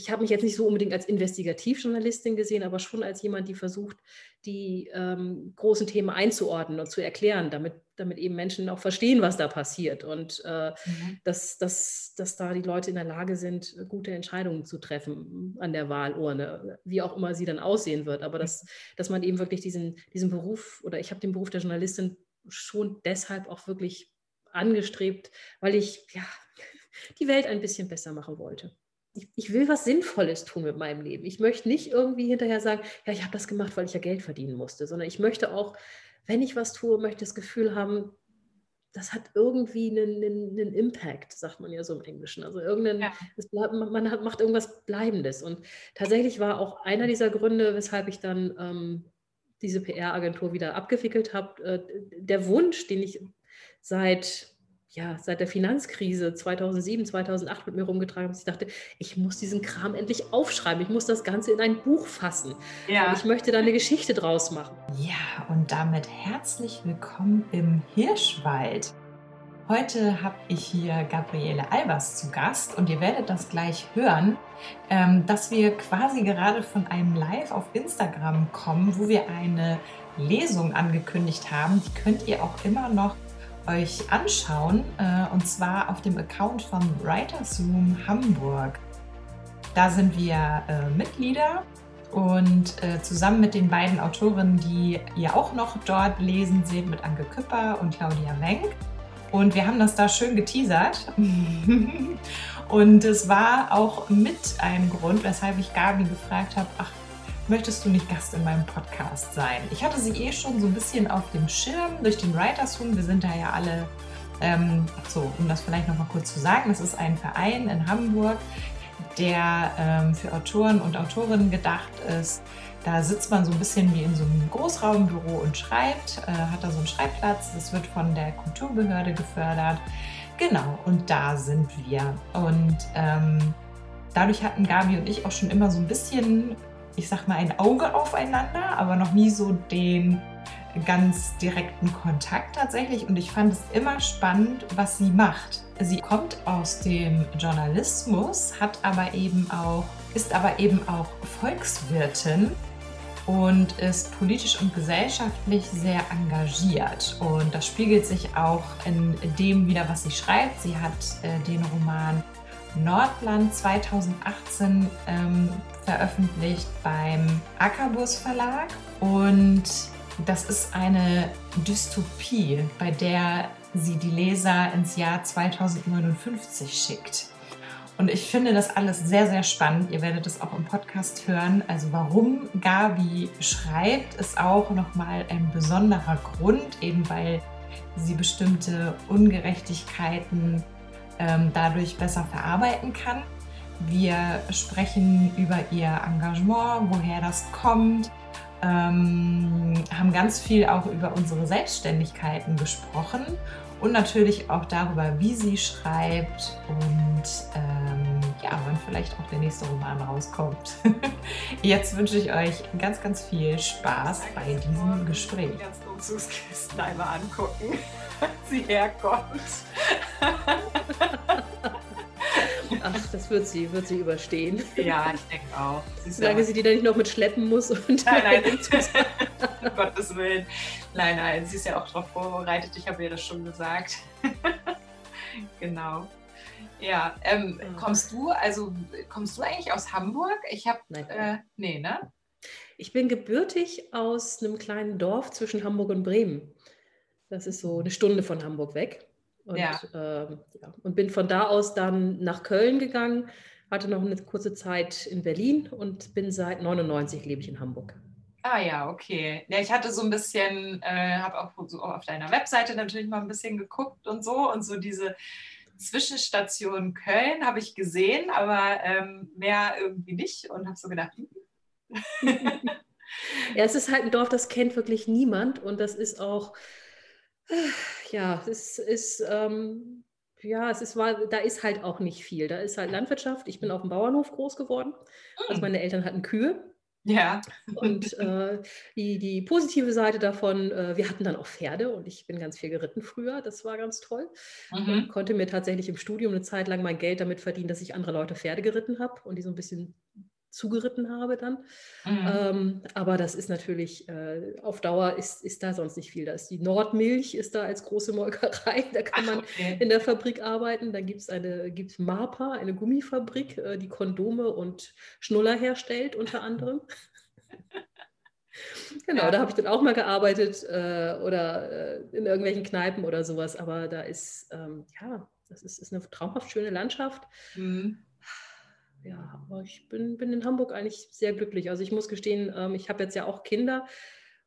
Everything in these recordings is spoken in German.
ich habe mich jetzt nicht so unbedingt als Investigativjournalistin gesehen, aber schon als jemand, die versucht, die ähm, großen Themen einzuordnen und zu erklären, damit, damit eben Menschen auch verstehen, was da passiert und äh, mhm. dass, dass, dass da die Leute in der Lage sind, gute Entscheidungen zu treffen an der Wahlurne, wie auch immer sie dann aussehen wird. Aber dass, dass man eben wirklich diesen, diesen Beruf oder ich habe den Beruf der Journalistin schon deshalb auch wirklich angestrebt, weil ich ja die Welt ein bisschen besser machen wollte ich, ich, will was Sinnvolles tun mit meinem Leben. Ich möchte nicht irgendwie hinterher sagen, ja, ich habe das gemacht, weil ich ja Geld verdienen musste, sondern ich möchte auch, wenn ich was tue, möchte das Gefühl haben, das hat irgendwie einen, einen, einen Impact, sagt man ja so im Englischen. Also irgendein, ja. bleibt, man hat, macht irgendwas Bleibendes. Und tatsächlich war auch einer dieser Gründe, weshalb ich dann ähm, diese PR-Agentur wieder abgewickelt habe, äh, der Wunsch, den ich seit ja, seit der Finanzkrise 2007, 2008 mit mir rumgetragen habe, ich dachte, ich muss diesen Kram endlich aufschreiben, ich muss das Ganze in ein Buch fassen. Ja. Ich möchte da eine Geschichte draus machen. Ja, und damit herzlich willkommen im Hirschwald. Heute habe ich hier Gabriele Albers zu Gast und ihr werdet das gleich hören, ähm, dass wir quasi gerade von einem Live auf Instagram kommen, wo wir eine Lesung angekündigt haben. Die könnt ihr auch immer noch euch anschauen, äh, und zwar auf dem Account von Writers Room Hamburg. Da sind wir äh, Mitglieder und äh, zusammen mit den beiden Autorinnen, die ihr auch noch dort lesen seht, mit Anke Küpper und Claudia Wenk. Und wir haben das da schön geteasert. und es war auch mit ein Grund, weshalb ich Gabi gefragt habe, ach, möchtest du nicht Gast in meinem Podcast sein? Ich hatte sie eh schon so ein bisschen auf dem Schirm durch den Writers Room. Wir sind da ja alle, ähm, so, um das vielleicht nochmal kurz zu sagen, das ist ein Verein in Hamburg, der ähm, für Autoren und Autorinnen gedacht ist. Da sitzt man so ein bisschen wie in so einem Großraumbüro und schreibt, äh, hat da so einen Schreibplatz. Das wird von der Kulturbehörde gefördert. Genau, und da sind wir. Und ähm, dadurch hatten Gabi und ich auch schon immer so ein bisschen ich sag mal, ein Auge aufeinander, aber noch nie so den ganz direkten Kontakt tatsächlich. Und ich fand es immer spannend, was sie macht. Sie kommt aus dem Journalismus, hat aber eben auch, ist aber eben auch Volkswirtin und ist politisch und gesellschaftlich sehr engagiert. Und das spiegelt sich auch in dem wieder, was sie schreibt. Sie hat äh, den Roman Nordland 2018 ähm, veröffentlicht beim Ackerbus Verlag und das ist eine Dystopie, bei der sie die Leser ins Jahr 2059 schickt. Und ich finde das alles sehr, sehr spannend. Ihr werdet es auch im Podcast hören. Also warum Gabi schreibt, ist auch nochmal ein besonderer Grund, eben weil sie bestimmte Ungerechtigkeiten ähm, dadurch besser verarbeiten kann. Wir sprechen über ihr Engagement, woher das kommt, ähm, haben ganz viel auch über unsere Selbstständigkeiten gesprochen und natürlich auch darüber, wie sie schreibt und ähm, ja, wann vielleicht auch der nächste Roman rauskommt. Jetzt wünsche ich euch ganz, ganz viel Spaß bei diesem Gespräch. Ganz einmal angucken, sie herkommt. Ach, das wird sie, wird sie überstehen. Ja, ich denke auch. Sie Solange ja sie die dann nicht noch mit schleppen muss und nein, nein, um Gottes Willen. Nein, nein, sie ist ja auch darauf vorbereitet. Ich habe ihr das schon gesagt. genau. Ja, ähm, kommst du, also kommst du eigentlich aus Hamburg? Ich habe, äh, nee, ne? Ich bin gebürtig aus einem kleinen Dorf zwischen Hamburg und Bremen. Das ist so eine Stunde von Hamburg weg. Und, ja. Äh, ja. und bin von da aus dann nach Köln gegangen, hatte noch eine kurze Zeit in Berlin und bin seit 99 lebe ich in Hamburg. Ah ja, okay. Ja, ich hatte so ein bisschen, äh, habe auch so auf deiner Webseite natürlich mal ein bisschen geguckt und so und so diese Zwischenstation Köln habe ich gesehen, aber ähm, mehr irgendwie nicht und habe so gedacht. Hm. ja, es ist halt ein Dorf, das kennt wirklich niemand und das ist auch ja, es ist, ähm, ja, es ist, war, da ist halt auch nicht viel. Da ist halt Landwirtschaft. Ich bin auf dem Bauernhof groß geworden. Also meine Eltern hatten Kühe Ja. Und äh, die, die positive Seite davon, äh, wir hatten dann auch Pferde und ich bin ganz viel geritten früher, das war ganz toll. Mhm. Konnte mir tatsächlich im Studium eine Zeit lang mein Geld damit verdienen, dass ich andere Leute Pferde geritten habe und die so ein bisschen zugeritten habe dann. Mhm. Ähm, aber das ist natürlich, äh, auf Dauer ist, ist da sonst nicht viel. Da ist die Nordmilch, ist da als große Molkerei, da kann man okay. in der Fabrik arbeiten. Da gibt es eine, gibt's MAPA, eine Gummifabrik, äh, die Kondome und Schnuller herstellt unter anderem. Genau, ja. da habe ich dann auch mal gearbeitet äh, oder äh, in irgendwelchen Kneipen oder sowas. Aber da ist, ähm, ja, das ist, ist, eine traumhaft schöne Landschaft. Mhm ja, aber ich bin, bin in Hamburg eigentlich sehr glücklich. Also ich muss gestehen, ähm, ich habe jetzt ja auch Kinder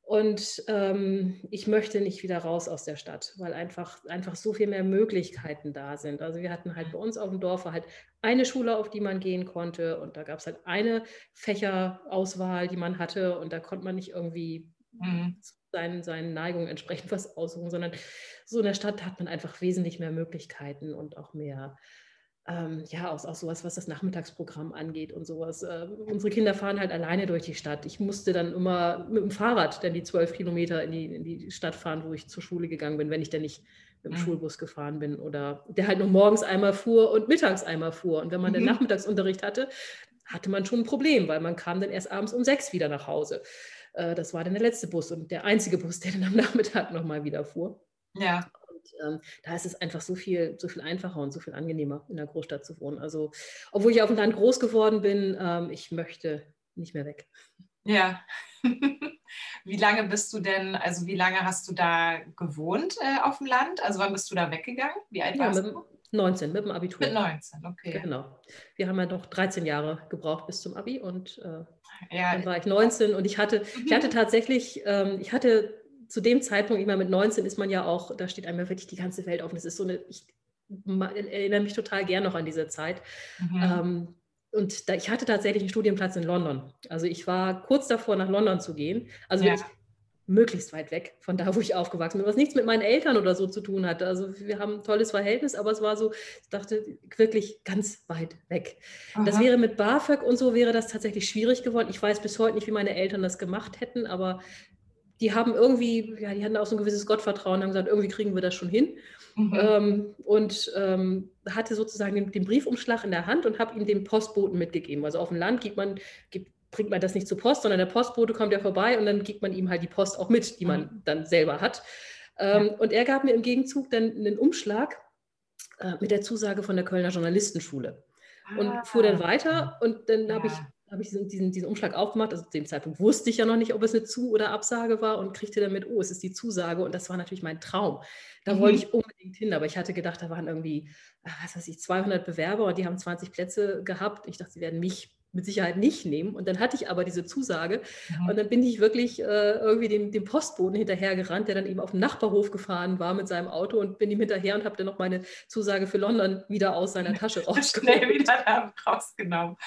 und ähm, ich möchte nicht wieder raus aus der Stadt, weil einfach, einfach so viel mehr Möglichkeiten da sind. Also wir hatten halt bei uns auf dem Dorf halt eine Schule, auf die man gehen konnte und da gab es halt eine Fächerauswahl, die man hatte und da konnte man nicht irgendwie mhm. seinen, seinen Neigungen entsprechend was aussuchen, sondern so in der Stadt hat man einfach wesentlich mehr Möglichkeiten und auch mehr ähm, ja, auch, auch sowas, was das Nachmittagsprogramm angeht und sowas. Äh, unsere Kinder fahren halt alleine durch die Stadt. Ich musste dann immer mit dem Fahrrad dann die zwölf Kilometer in die, in die Stadt fahren, wo ich zur Schule gegangen bin, wenn ich dann nicht mit dem mhm. Schulbus gefahren bin oder der halt nur morgens einmal fuhr und mittags einmal fuhr. Und wenn man mhm. den Nachmittagsunterricht hatte, hatte man schon ein Problem, weil man kam dann erst abends um sechs wieder nach Hause. Äh, das war dann der letzte Bus und der einzige Bus, der dann am Nachmittag nochmal wieder fuhr. Ja. Und ähm, da ist es einfach so viel, so viel einfacher und so viel angenehmer, in der Großstadt zu wohnen. Also, obwohl ich auf dem Land groß geworden bin, ähm, ich möchte nicht mehr weg. Ja. wie lange bist du denn, also wie lange hast du da gewohnt äh, auf dem Land? Also wann bist du da weggegangen? Wie alt ja, warst du? 19, mit dem Abitur. Mit 19, okay. Genau. Wir haben ja noch 13 Jahre gebraucht bis zum Abi und äh, ja. dann war ich 19 und ich hatte, ich hatte tatsächlich, ähm, ich hatte zu dem Zeitpunkt, ich meine, mit 19 ist man ja auch, da steht einem ja wirklich die ganze Welt offen. Das ist so eine, ich erinnere mich total gern noch an diese Zeit. Mhm. Ähm, und da, ich hatte tatsächlich einen Studienplatz in London. Also ich war kurz davor, nach London zu gehen. Also ja. möglichst weit weg von da, wo ich aufgewachsen bin, was nichts mit meinen Eltern oder so zu tun hatte. Also wir haben ein tolles Verhältnis, aber es war so, ich dachte, wirklich ganz weit weg. Aha. Das wäre mit BAföG und so wäre das tatsächlich schwierig geworden. Ich weiß bis heute nicht, wie meine Eltern das gemacht hätten, aber die haben irgendwie, ja, die hatten auch so ein gewisses Gottvertrauen, haben gesagt, irgendwie kriegen wir das schon hin. Mhm. Ähm, und ähm, hatte sozusagen den, den, Briefumschlag in der Hand und habe ihm den Postboten mitgegeben. Also auf dem Land gibt man, gibt, bringt man das nicht zur Post, sondern der Postbote kommt ja vorbei und dann gibt man ihm halt die Post auch mit, die man mhm. dann selber hat. Ähm, ja. Und er gab mir im Gegenzug dann einen Umschlag äh, mit der Zusage von der Kölner Journalistenschule. Und ah. fuhr dann weiter und dann habe ich habe ich diesen, diesen, diesen, Umschlag aufgemacht. Also zu dem Zeitpunkt wusste ich ja noch nicht, ob es eine Zu- oder Absage war und kriegte dann mit, oh, es ist die Zusage. Und das war natürlich mein Traum. Da mhm. wollte ich unbedingt hin, aber ich hatte gedacht, da waren irgendwie, ah, was weiß ich, 200 Bewerber und die haben 20 Plätze gehabt. Ich dachte, sie werden mich mit Sicherheit nicht nehmen. Und dann hatte ich aber diese Zusage. Mhm. Und dann bin ich wirklich äh, irgendwie dem, dem Postboten hinterhergerannt, der dann eben auf den Nachbarhof gefahren war mit seinem Auto und bin ihm hinterher und habe dann noch meine Zusage für London wieder aus seiner Tasche rausgenommen. Schnell wieder rausgenommen.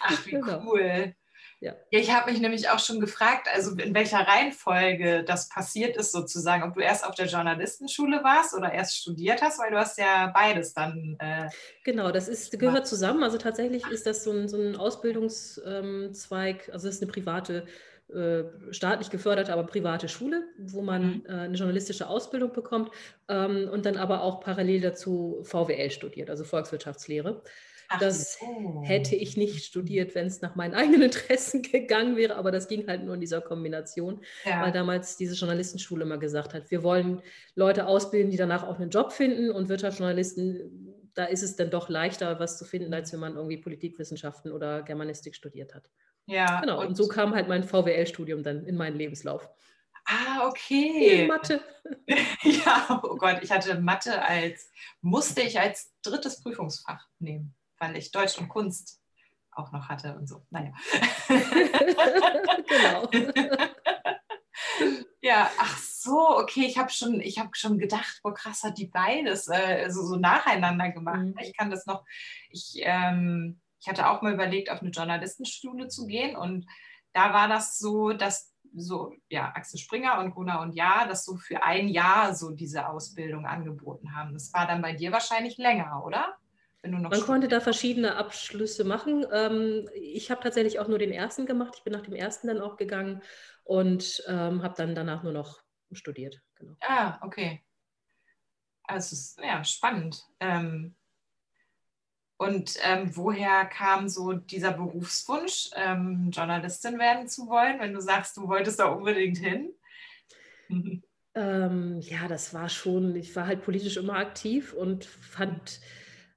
Ach, wie genau. cool. Ja. ja ich habe mich nämlich auch schon gefragt, also in welcher Reihenfolge das passiert ist sozusagen, ob du erst auf der Journalistenschule warst oder erst studiert hast, weil du hast ja beides dann. Äh, genau, das ist, gehört zusammen. Also tatsächlich ist das so ein, so ein Ausbildungszweig, also es ist eine private äh, staatlich geförderte, aber private Schule, wo man mhm. äh, eine journalistische Ausbildung bekommt ähm, und dann aber auch parallel dazu VWL studiert, also Volkswirtschaftslehre. Ach, das oh. hätte ich nicht studiert, wenn es nach meinen eigenen Interessen gegangen wäre, aber das ging halt nur in dieser Kombination, ja. weil damals diese Journalistenschule mal gesagt hat, wir wollen Leute ausbilden, die danach auch einen Job finden und Wirtschaftsjournalisten, da ist es dann doch leichter, was zu finden, als wenn man irgendwie Politikwissenschaften oder Germanistik studiert hat. Ja. Genau, und, und so kam halt mein VWL-Studium dann in meinen Lebenslauf. Ah, okay. Mathe. ja, oh Gott, ich hatte Mathe als, musste ich als drittes Prüfungsfach nehmen weil ich Deutsch und Kunst auch noch hatte und so. Naja. genau. ja, ach so, okay, ich habe schon, hab schon gedacht, boah, krass hat die beides äh, so, so nacheinander gemacht. Mhm. Ich kann das noch, ich, ähm, ich hatte auch mal überlegt, auf eine Journalistenschule zu gehen und da war das so, dass so, ja, Axel Springer und Gunnar und Ja, das so für ein Jahr so diese Ausbildung angeboten haben. Das war dann bei dir wahrscheinlich länger, oder? Wenn du noch Man konnte da verschiedene Abschlüsse machen. Ähm, ich habe tatsächlich auch nur den ersten gemacht. Ich bin nach dem ersten dann auch gegangen und ähm, habe dann danach nur noch studiert. Genau. Ah, okay. Also ja, spannend. Ähm, und ähm, woher kam so dieser Berufswunsch, ähm, Journalistin werden zu wollen, wenn du sagst, du wolltest da unbedingt hin? Ähm, ja, das war schon, ich war halt politisch immer aktiv und fand,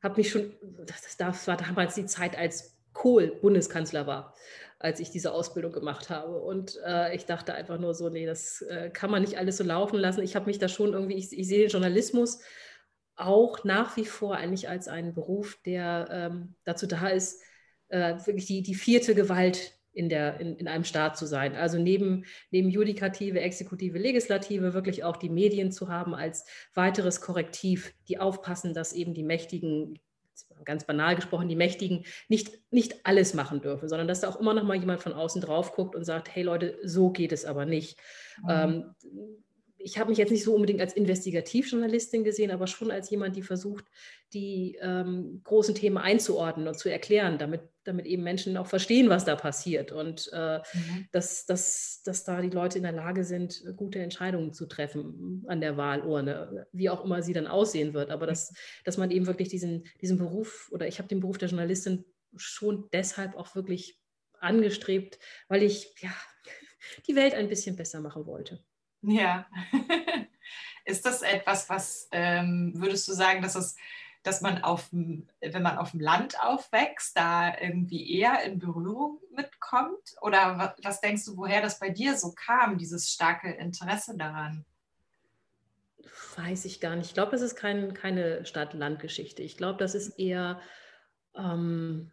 habe mich schon, das, das war damals die Zeit, als Kohl Bundeskanzler war, als ich diese Ausbildung gemacht habe. Und äh, ich dachte einfach nur so, nee, das äh, kann man nicht alles so laufen lassen. Ich habe mich da schon irgendwie, ich, ich sehe den Journalismus auch nach wie vor eigentlich als einen Beruf, der ähm, dazu da ist, äh, wirklich die, die vierte Gewalt in, der, in, in einem Staat zu sein. Also neben, neben Judikative, Exekutive, Legislative wirklich auch die Medien zu haben als weiteres Korrektiv, die aufpassen, dass eben die Mächtigen, ganz banal gesprochen, die Mächtigen nicht, nicht alles machen dürfen, sondern dass da auch immer noch mal jemand von außen drauf guckt und sagt, hey Leute, so geht es aber nicht. Mhm. Ähm, ich habe mich jetzt nicht so unbedingt als Investigativjournalistin gesehen, aber schon als jemand, die versucht, die ähm, großen Themen einzuordnen und zu erklären, damit, damit eben Menschen auch verstehen, was da passiert und äh, mhm. dass, dass, dass da die Leute in der Lage sind, gute Entscheidungen zu treffen an der Wahlurne, wie auch immer sie dann aussehen wird. Aber dass, dass man eben wirklich diesen, diesen Beruf oder ich habe den Beruf der Journalistin schon deshalb auch wirklich angestrebt, weil ich ja die Welt ein bisschen besser machen wollte. Ja. Ist das etwas, was ähm, würdest du sagen, dass es dass man auf wenn man auf dem Land aufwächst, da irgendwie eher in Berührung mitkommt? Oder was, was denkst du, woher das bei dir so kam, dieses starke Interesse daran? Weiß ich gar nicht. Ich glaube, das ist kein, keine Stadt-Land-Geschichte. Ich glaube, das ist eher ähm,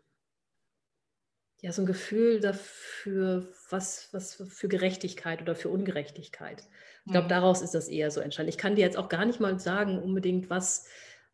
ja, so ein Gefühl dafür, was, was für Gerechtigkeit oder für Ungerechtigkeit. Ich glaube, mhm. daraus ist das eher so entstanden. Ich kann dir jetzt auch gar nicht mal sagen, unbedingt, was,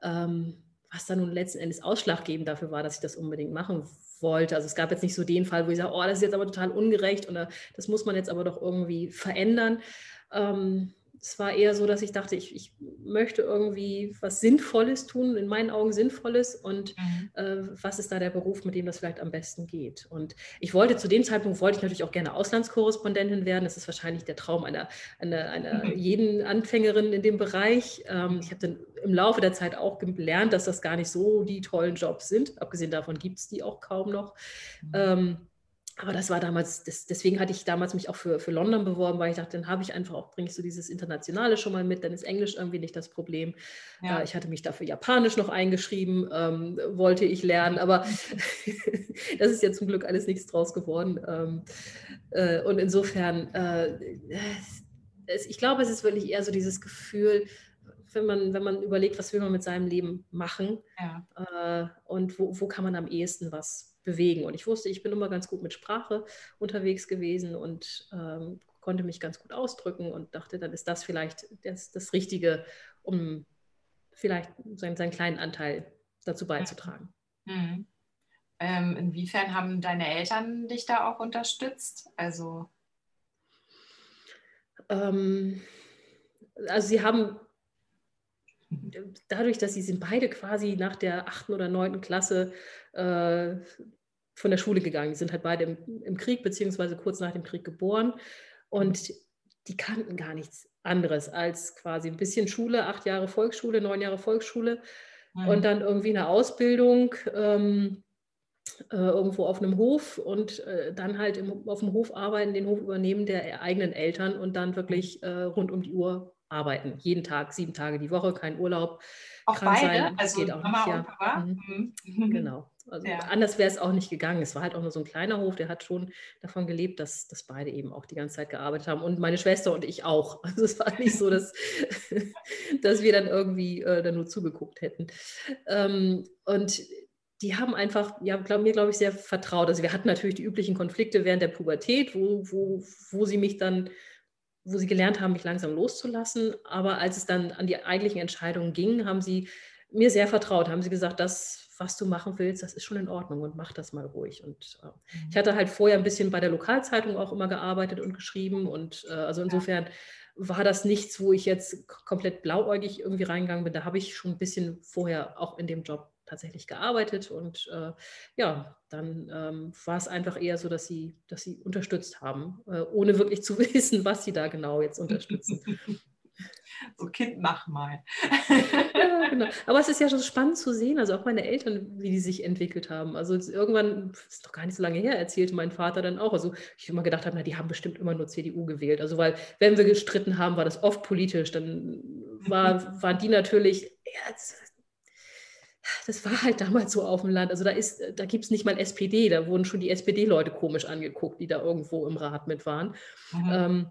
ähm, was da nun letzten Endes ausschlaggebend dafür war, dass ich das unbedingt machen wollte. Also es gab jetzt nicht so den Fall, wo ich sage, oh, das ist jetzt aber total ungerecht oder das muss man jetzt aber doch irgendwie verändern. Ähm, es war eher so, dass ich dachte, ich, ich möchte irgendwie was Sinnvolles tun, in meinen Augen Sinnvolles und mhm. äh, was ist da der Beruf, mit dem das vielleicht am besten geht. Und ich wollte zu dem Zeitpunkt, wollte ich natürlich auch gerne Auslandskorrespondentin werden. Das ist wahrscheinlich der Traum einer, einer, einer mhm. jeden Anfängerin in dem Bereich. Ähm, ich habe dann im Laufe der Zeit auch gelernt, dass das gar nicht so die tollen Jobs sind. Abgesehen davon gibt es die auch kaum noch. Mhm. Ähm, aber das war damals, das, deswegen hatte ich damals mich auch für, für London beworben, weil ich dachte, dann habe ich einfach auch, bringe ich so dieses Internationale schon mal mit, dann ist Englisch irgendwie nicht das Problem. Ja. Äh, ich hatte mich dafür Japanisch noch eingeschrieben, ähm, wollte ich lernen, aber das ist ja zum Glück alles nichts draus geworden. Ähm, äh, und insofern, äh, es, ich glaube, es ist wirklich eher so dieses Gefühl, wenn man, wenn man überlegt, was will man mit seinem Leben machen ja. Äh, und wo, wo kann man am ehesten was bewegen. Und ich wusste, ich bin immer ganz gut mit Sprache unterwegs gewesen und ähm, konnte mich ganz gut ausdrücken und dachte, dann ist das vielleicht das, das Richtige, um vielleicht seinen, seinen kleinen Anteil dazu beizutragen. Mhm. Ähm, inwiefern haben deine Eltern dich da auch unterstützt? Also, ähm, also sie haben dadurch, dass sie sind beide quasi nach der achten oder neunten Klasse äh, von der Schule gegangen. Die sind halt beide im, im, Krieg, beziehungsweise kurz nach dem Krieg geboren. Und die kannten gar nichts anderes als quasi ein bisschen Schule, acht Jahre Volksschule, neun Jahre Volksschule mhm. und dann irgendwie eine Ausbildung. Ähm, äh, irgendwo auf einem Hof und äh, dann halt im, auf dem Hof arbeiten, den Hof übernehmen der eigenen Eltern und dann wirklich äh, rund um die Uhr arbeiten. Jeden Tag, sieben Tage die Woche, kein Urlaub. Auch beide? Sein. Also geht auch Mama nicht, und Papa? Mhm. Mhm. Genau. Also ja. anders wäre es auch nicht gegangen. Es war halt auch nur so ein kleiner Hof, der hat schon davon gelebt, dass, dass beide eben auch die ganze Zeit gearbeitet haben. Und meine Schwester und ich auch. Also es war nicht so, dass, dass wir dann irgendwie äh, dann nur zugeguckt hätten. Ähm, und die haben einfach, ja, glaub, mir glaube ich, sehr vertraut. Also wir hatten natürlich die üblichen Konflikte während der Pubertät, wo, wo, wo sie mich dann wo sie gelernt haben, mich langsam loszulassen. Aber als es dann an die eigentlichen Entscheidungen ging, haben sie mir sehr vertraut, haben sie gesagt, das, was du machen willst, das ist schon in Ordnung und mach das mal ruhig. Und äh, ich hatte halt vorher ein bisschen bei der Lokalzeitung auch immer gearbeitet und geschrieben. Und äh, also insofern war das nichts, wo ich jetzt komplett blauäugig irgendwie reingegangen bin. Da habe ich schon ein bisschen vorher auch in dem Job tatsächlich gearbeitet und äh, ja, dann ähm, war es einfach eher so, dass sie, dass sie unterstützt haben, äh, ohne wirklich zu wissen, was sie da genau jetzt unterstützen. so Kind, mach mal. ja, genau. Aber es ist ja schon spannend zu sehen, also auch meine Eltern, wie die sich entwickelt haben. Also irgendwann, das ist doch gar nicht so lange her, erzählte mein Vater dann auch. Also ich immer gedacht habe, na, die haben bestimmt immer nur CDU gewählt. Also weil, wenn wir gestritten haben, war das oft politisch. Dann war, waren die natürlich, ja, das war halt damals so auf dem Land. Also da ist, da gibt es nicht mal SPD, da wurden schon die SPD-Leute komisch angeguckt, die da irgendwo im Rat mit waren. Mhm. Ähm,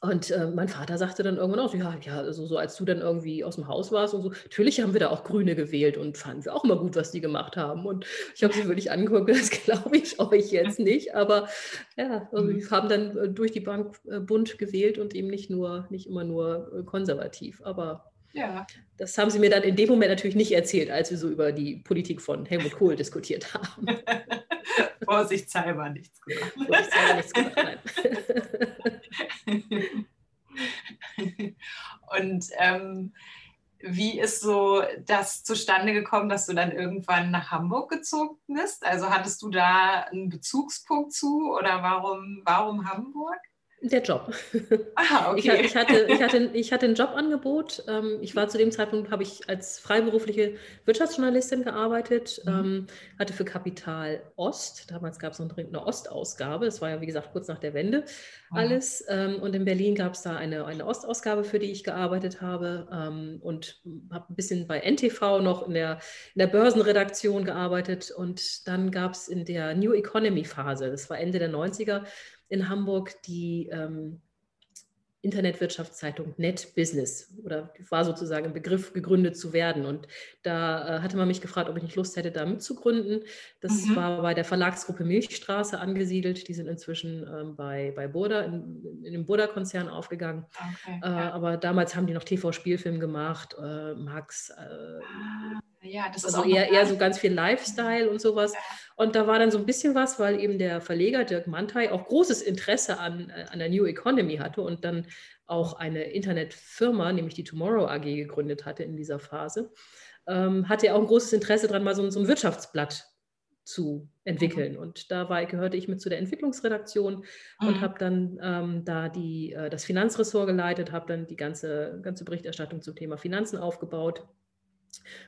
und äh, mein Vater sagte dann irgendwann auch, ja, ja, also so als du dann irgendwie aus dem Haus warst und so, natürlich haben wir da auch Grüne gewählt und fanden wir auch immer gut, was die gemacht haben. Und ich habe sie wirklich angeguckt, das glaube ich euch jetzt nicht, aber ja, also wir haben dann äh, durch die Bank äh, bunt gewählt und eben nicht nur, nicht immer nur äh, konservativ. Aber ja. das haben sie mir dann in dem Moment natürlich nicht erzählt, als wir so über die Politik von Helmut Kohl diskutiert haben. Vorsichtshalber nichts gemacht. Vorsichtshalber nichts gemacht, nein. Und ähm, wie ist so das zustande gekommen, dass du dann irgendwann nach Hamburg gezogen bist? Also hattest du da einen Bezugspunkt zu oder warum, warum Hamburg? Der Job. Ah, okay. Ich, hatte, ich, hatte, ich hatte ein Jobangebot. Ähm, ich war zu dem Zeitpunkt, habe ich als freiberufliche Wirtschaftsjournalistin gearbeitet, mhm. Ähm, hatte für Kapital Ost, damals gab es noch eine Ostausgabe, das war ja wie gesagt kurz nach der Wende mhm. alles. Mhm. Und in Berlin gab es da eine, eine Ostausgabe, für die ich gearbeitet habe und habe ein bisschen bei NTV noch in der, in der Börsenredaktion gearbeitet. Und dann gab es in der New Economy Phase, das war Ende der 90er, in Hamburg die ähm, Internetwirtschaftszeitung Net Business oder war sozusagen ein Begriff, gegründet zu werden. Und da äh, hatte man mich gefragt, ob ich nicht Lust hätte, da mitzugründen. Das mhm. war bei der Verlagsgruppe Milchstraße angesiedelt. Die sind inzwischen ähm, bei, bei Burda, in, in dem Burda-Konzern aufgegangen. Okay, äh, ja. Aber damals haben die noch TV-Spielfilm gemacht, äh, Max. Äh, ah ja, das also ist eher, eher so ganz viel Lifestyle und sowas. Ja. Und da war dann so ein bisschen was, weil eben der Verleger Dirk Mantei auch großes Interesse an, äh, an der New Economy hatte und dann auch eine Internetfirma, nämlich die Tomorrow AG, gegründet hatte in dieser Phase, ähm, hatte er auch ein großes Interesse daran, mal so, so ein Wirtschaftsblatt zu entwickeln. Mhm. Und da war, gehörte ich mit zu der Entwicklungsredaktion mhm. und habe dann ähm, da die, äh, das Finanzressort geleitet, habe dann die ganze, ganze Berichterstattung zum Thema Finanzen aufgebaut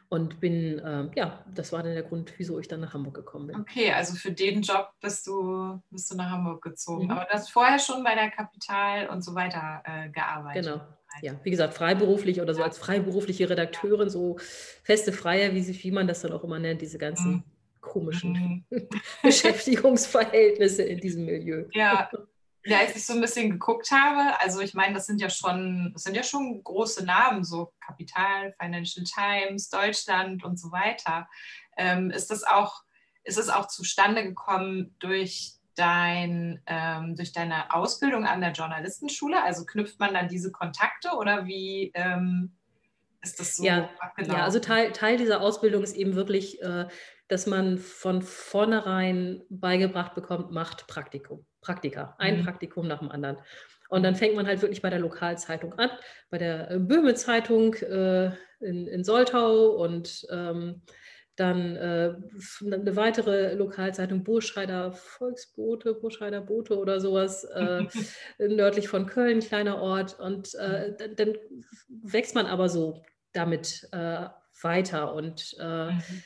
und bin, äh, ja, das war dann der Grund, wieso ich dann nach Hamburg gekommen bin. Okay, also für den Job bist du, bist du nach Hamburg gezogen. Mhm. Aber du hast vorher schon bei der Kapital und so weiter äh, gearbeitet. Genau. Ja, wie gesagt, freiberuflich oder so als freiberufliche Redakteurin, so feste Freier, wie, wie man das dann auch immer nennt, diese ganzen mhm. komischen mhm. Beschäftigungsverhältnisse in diesem Milieu. Ja, ja, als ich so ein bisschen geguckt habe, also ich meine, das sind ja schon, das sind ja schon große Namen, so Kapital, Financial Times, Deutschland und so weiter. Ähm, ist das auch, ist es auch zustande gekommen durch dein, ähm, durch deine Ausbildung an der Journalistenschule? Also knüpft man dann diese Kontakte oder wie ähm, ist das so ja, Ja, also Teil, Teil dieser Ausbildung ist eben wirklich, äh, dass man von vornherein beigebracht bekommt, macht Praktikum. Praktika, ein mhm. Praktikum nach dem anderen. Und dann fängt man halt wirklich bei der Lokalzeitung an, bei der äh, Böhme Zeitung äh, in, in Soltau und ähm, dann äh, eine weitere Lokalzeitung, Burscheider Volksbote, Burscheider Bote oder sowas, äh, nördlich von Köln, kleiner Ort. Und äh, dann, dann, wächst man aber so damit äh, weiter und äh, mhm.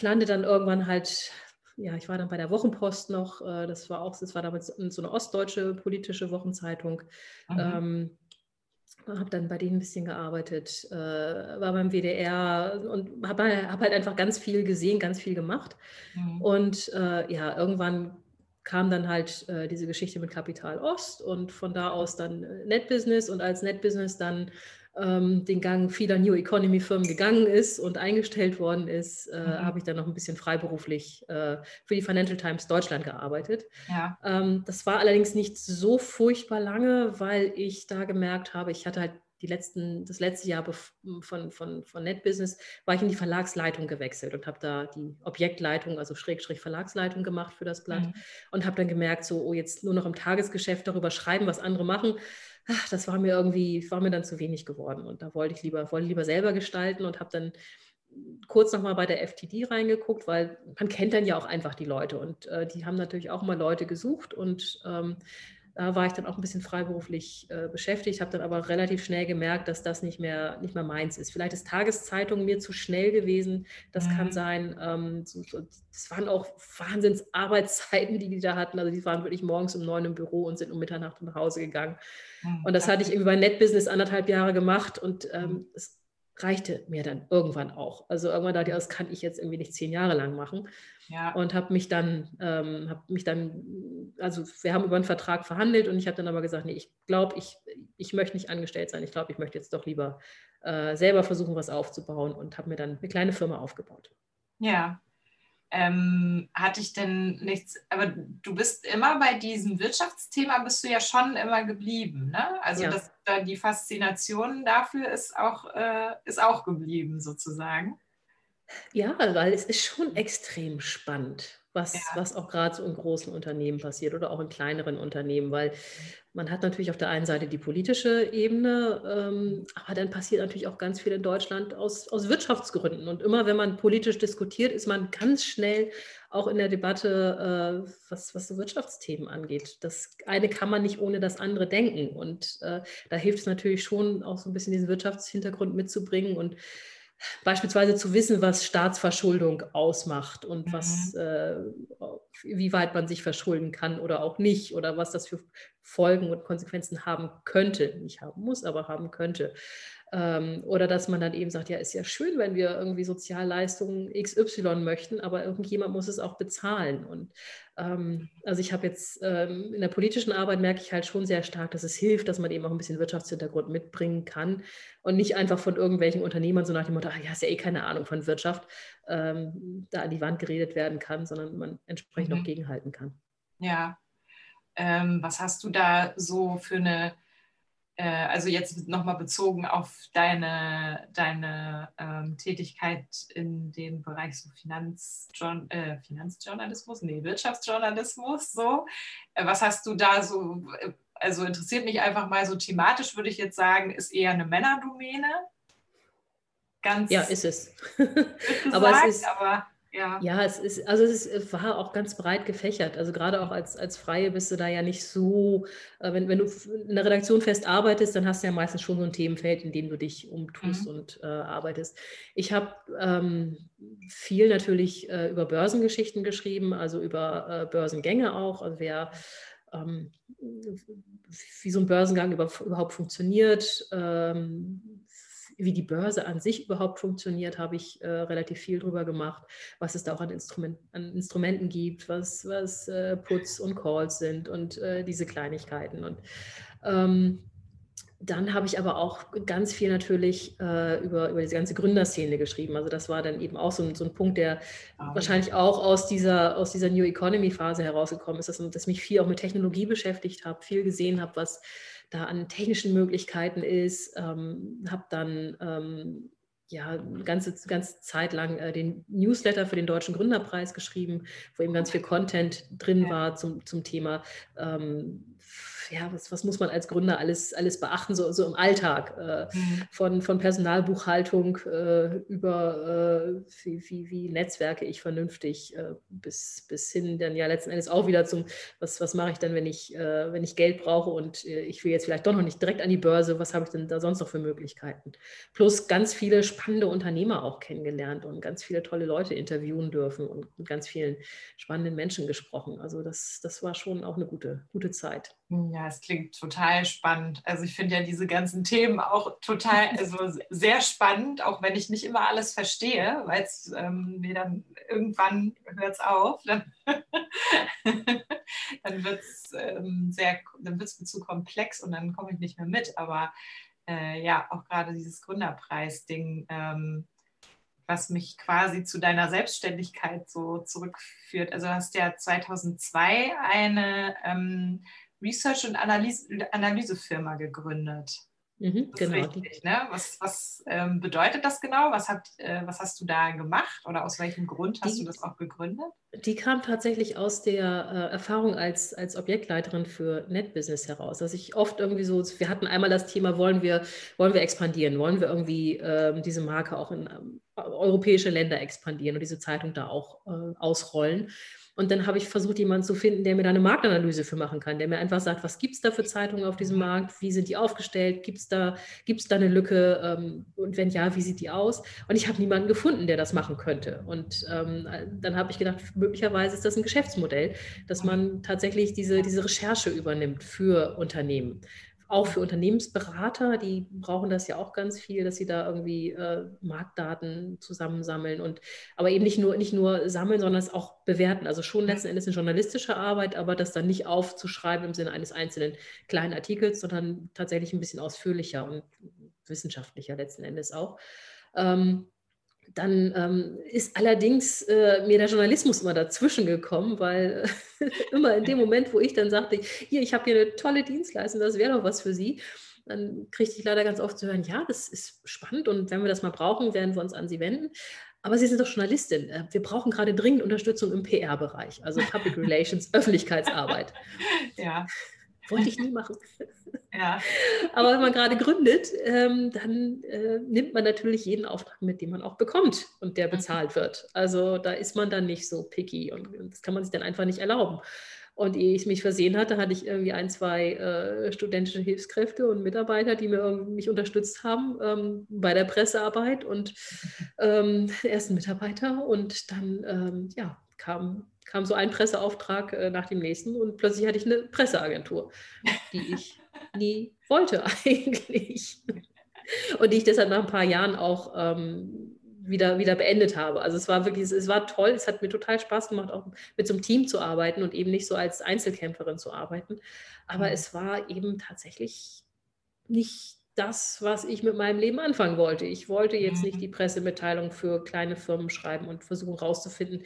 landet dann irgendwann halt ja, ich war dann bei der Wochenpost noch, äh, das war auch, das war damals so eine ostdeutsche politische Wochenzeitung. Mhm. Ähm, habe dann bei denen ein bisschen gearbeitet, äh, war beim WDR und habe hab halt einfach ganz viel gesehen, ganz viel gemacht. Mhm. Und äh, ja, irgendwann kam dann halt äh, diese Geschichte mit Kapital Ost und von da aus dann äh, Netbusiness und als Netbusiness dann ähm, den Gang vieler New Economy Firmen gegangen ist und eingestellt worden ist, äh, mhm. habe ich dann noch ein bisschen freiberuflich äh, für die Financial Times Deutschland gearbeitet. Ja. Ähm, das war allerdings nicht so furchtbar lange, weil ich da gemerkt habe, ich hatte halt die letzten, das letzte Jahr von, von, von NetBusiness war ich in die Verlagsleitung gewechselt und habe da die Objektleitung, also Schrägstrich Verlagsleitung gemacht für das Blatt mhm. und habe dann gemerkt, so, oh, jetzt nur noch im Tagesgeschäft darüber schreiben, was andere machen ach, das war mir irgendwie, war mir dann zu wenig geworden. Und da wollte ich lieber, wollte lieber selber gestalten und habe dann kurz nochmal bei der FTD reingeguckt, weil man kennt dann ja auch einfach die Leute und äh, die haben natürlich auch mal Leute gesucht und ähm, da war ich dann auch ein bisschen freiberuflich äh, beschäftigt, habe dann aber relativ schnell gemerkt, dass das nicht mehr, nicht mehr meins ist. Vielleicht ist Tageszeitung mir zu schnell gewesen, das mhm. kann sein. Ähm, so, so, das waren auch Wahnsinnsarbeitszeiten, die die da hatten. Also die waren wirklich morgens um neun im Büro und sind um Mitternacht nach Hause gegangen. Mhm. Und das hatte ich irgendwie bei NetBusiness anderthalb Jahre gemacht und ähm, mhm. es reichte mir dann irgendwann auch. Also irgendwann dachte ich, das kann ich jetzt irgendwie nicht zehn Jahre lang machen. Ja. Und habe mich dann, ähm, habe mich dann, also wir haben über einen Vertrag verhandelt und ich habe dann aber gesagt, nee, ich glaube, ich, ich möchte nicht angestellt sein. Ich glaube, ich möchte jetzt doch lieber äh, selber versuchen, was aufzubauen und habe mir dann eine kleine Firma aufgebaut. Ja, ähm, hatte ich denn nichts, aber du bist immer bei diesem Wirtschaftsthema, bist du ja schon immer geblieben, ne? Also ja. das, die Faszination dafür ist auch, äh, ist auch geblieben sozusagen. Ja, weil es ist schon extrem spannend was, ja. was auch gerade so in großen Unternehmen passiert oder auch in kleineren Unternehmen, weil man hat natürlich auf der einen Seite die politische Ebene, ähm, aber dann passiert natürlich auch ganz viel in Deutschland aus, aus Wirtschaftsgründen. Und immer wenn man politisch diskutiert, ist man ganz schnell auch in der Debatte, äh, was, was so Wirtschaftsthemen angeht. Das eine kann man nicht ohne das andere denken. Und äh, da hilft es natürlich schon, auch so ein bisschen diesen Wirtschaftshintergrund mitzubringen und beispielsweise zu wissen, was Staatsverschuldung ausmacht und was, mhm. äh, wie weit man sich verschulden kann oder auch nicht oder was das für Folgen und Konsequenzen haben könnte, nicht haben muss, aber haben könnte. Ähm, oder dass man dann eben sagt, ja, ist ja schön, wenn wir irgendwie Sozialleistungen XY möchten, aber irgendjemand muss es auch bezahlen. Und ähm, also ich habe jetzt ähm, in der politischen Arbeit merke ich halt schon sehr stark, dass es hilft, dass man eben auch ein bisschen Wirtschaftshintergrund mitbringen kann und nicht einfach von irgendwelchen Unternehmern so nach dem Motto, ach, ja, ist ja eh keine Ahnung von Wirtschaft, ähm, da an die Wand geredet werden kann, sondern man entsprechend mhm. auch gegenhalten kann. Ja. Ähm, was hast du da so für eine also jetzt nochmal bezogen auf deine, deine ähm, Tätigkeit in dem Bereich so Finanzjourn äh, Finanzjournalismus, nee, Wirtschaftsjournalismus, so. Äh, was hast du da so, äh, also interessiert mich einfach mal so thematisch, würde ich jetzt sagen, ist eher eine Männerdomäne. Ganz ja, ist es. Aber es ist, aber ja. ja, es ist, also es, ist, es war auch ganz breit gefächert. Also gerade auch als, als Freie bist du da ja nicht so, äh, wenn, wenn du in der Redaktion fest arbeitest, dann hast du ja meistens schon so ein Themenfeld, in dem du dich umtust mhm. und äh, arbeitest. Ich habe ähm, viel natürlich äh, über Börsengeschichten geschrieben, also über äh, Börsengänge auch. Also wer ähm, wie so ein Börsengang über, überhaupt funktioniert, ähm, wie die Börse an sich überhaupt funktioniert, habe ich äh, relativ viel drüber gemacht, was es da auch an, Instrument, an Instrumenten gibt, was, was äh, Puts und Calls sind und äh, diese Kleinigkeiten. Und ähm, dann habe ich aber auch ganz viel natürlich äh, über, über diese ganze Gründerszene geschrieben. Also das war dann eben auch so ein, so ein Punkt, der ah, wahrscheinlich auch aus dieser, aus dieser New Economy Phase herausgekommen ist, dass, dass mich viel auch mit Technologie beschäftigt habe, viel gesehen habe, was da an technischen Möglichkeiten ist. Ähm, habe dann ähm, ja, eine ganze, ganze Zeit lang äh, den Newsletter für den Deutschen Gründerpreis geschrieben, wo eben ganz viel Content drin war zum, zum Thema ähm, ja, was, was muss man als Gründer alles, alles beachten, so, so im Alltag, äh, mhm. von, von Personalbuchhaltung äh, über äh, wie, wie, wie netzwerke ich vernünftig äh, bis, bis hin dann ja letzten Endes auch wieder zum, was, was mache ich dann, wenn ich, äh, wenn ich Geld brauche und äh, ich will jetzt vielleicht doch noch nicht direkt an die Börse, was habe ich denn da sonst noch für Möglichkeiten? Plus ganz viele spannende Unternehmer auch kennengelernt und ganz viele tolle Leute interviewen dürfen und mit ganz vielen spannenden Menschen gesprochen. Also das, das war schon auch eine gute, gute Zeit. Ja, es klingt total spannend. Also ich finde ja diese ganzen Themen auch total, also sehr spannend, auch wenn ich nicht immer alles verstehe, weil es ähm, mir dann irgendwann hört es auf, dann, dann wird es ähm, sehr, dann wird es mir zu komplex und dann komme ich nicht mehr mit. Aber äh, ja, auch gerade dieses Gründerpreis-Ding, ähm, was mich quasi zu deiner Selbstständigkeit so zurückführt. Also du hast ja 2002 eine ähm, Research- und Analyse, Analysefirma gegründet. Mhm, genau. Richtig, ne? Was, was ähm, bedeutet das genau? Was, hat, äh, was hast du da gemacht oder aus welchem Grund hast die, du das auch gegründet? Die kam tatsächlich aus der äh, Erfahrung als, als Objektleiterin für NetBusiness heraus, dass ich oft irgendwie so, wir hatten einmal das Thema, wollen wir, wollen wir expandieren, wollen wir irgendwie ähm, diese Marke auch in europäische Länder expandieren und diese Zeitung da auch äh, ausrollen. Und dann habe ich versucht, jemanden zu finden, der mir da eine Marktanalyse für machen kann, der mir einfach sagt, was gibt es da für Zeitungen auf diesem Markt, wie sind die aufgestellt, gibt es da, gibt's da eine Lücke ähm, und wenn ja, wie sieht die aus? Und ich habe niemanden gefunden, der das machen könnte. Und ähm, dann habe ich gedacht, möglicherweise ist das ein Geschäftsmodell, dass man tatsächlich diese, diese Recherche übernimmt für Unternehmen auch für Unternehmensberater, die brauchen das ja auch ganz viel, dass sie da irgendwie äh, Marktdaten zusammensammeln und aber eben nicht nur, nicht nur sammeln, sondern es auch bewerten. Also schon letzten Endes eine journalistische Arbeit, aber das dann nicht aufzuschreiben im Sinne eines einzelnen kleinen Artikels, sondern tatsächlich ein bisschen ausführlicher und wissenschaftlicher letzten Endes auch. Ähm, dann ähm, ist allerdings äh, mir der Journalismus immer dazwischen gekommen, weil äh, immer in dem Moment, wo ich dann sagte, hier, ich habe hier eine tolle Dienstleistung, das wäre doch was für Sie, dann kriegte ich leider ganz oft zu hören, ja, das ist spannend und wenn wir das mal brauchen, werden wir uns an Sie wenden. Aber Sie sind doch Journalistin. Äh, wir brauchen gerade dringend Unterstützung im PR-Bereich, also Public Relations, Öffentlichkeitsarbeit. Ja. Wollte ich nie machen. Ja. Aber wenn man gerade gründet, ähm, dann äh, nimmt man natürlich jeden Auftrag mit, den man auch bekommt und der mhm. bezahlt wird. Also da ist man dann nicht so picky und das kann man sich dann einfach nicht erlauben. Und ehe ich mich versehen hatte, hatte ich irgendwie ein, zwei äh, studentische Hilfskräfte und Mitarbeiter, die mir mich unterstützt haben ähm, bei der Pressearbeit und ähm, ersten Mitarbeiter. Und dann ähm, ja, kam kam so ein Presseauftrag äh, nach dem nächsten und plötzlich hatte ich eine Presseagentur, die ich nie wollte eigentlich. Und die ich deshalb nach ein paar Jahren auch ähm, wieder, wieder beendet habe. Also es war wirklich, es war toll, es hat mir total Spaß gemacht, auch mit so einem Team zu arbeiten und eben nicht so als Einzelkämpferin zu arbeiten. Aber mhm. es war eben tatsächlich nicht das, was ich mit meinem Leben anfangen wollte. Ich wollte jetzt nicht mhm. die Pressemitteilung für kleine Firmen schreiben und versuchen herauszufinden,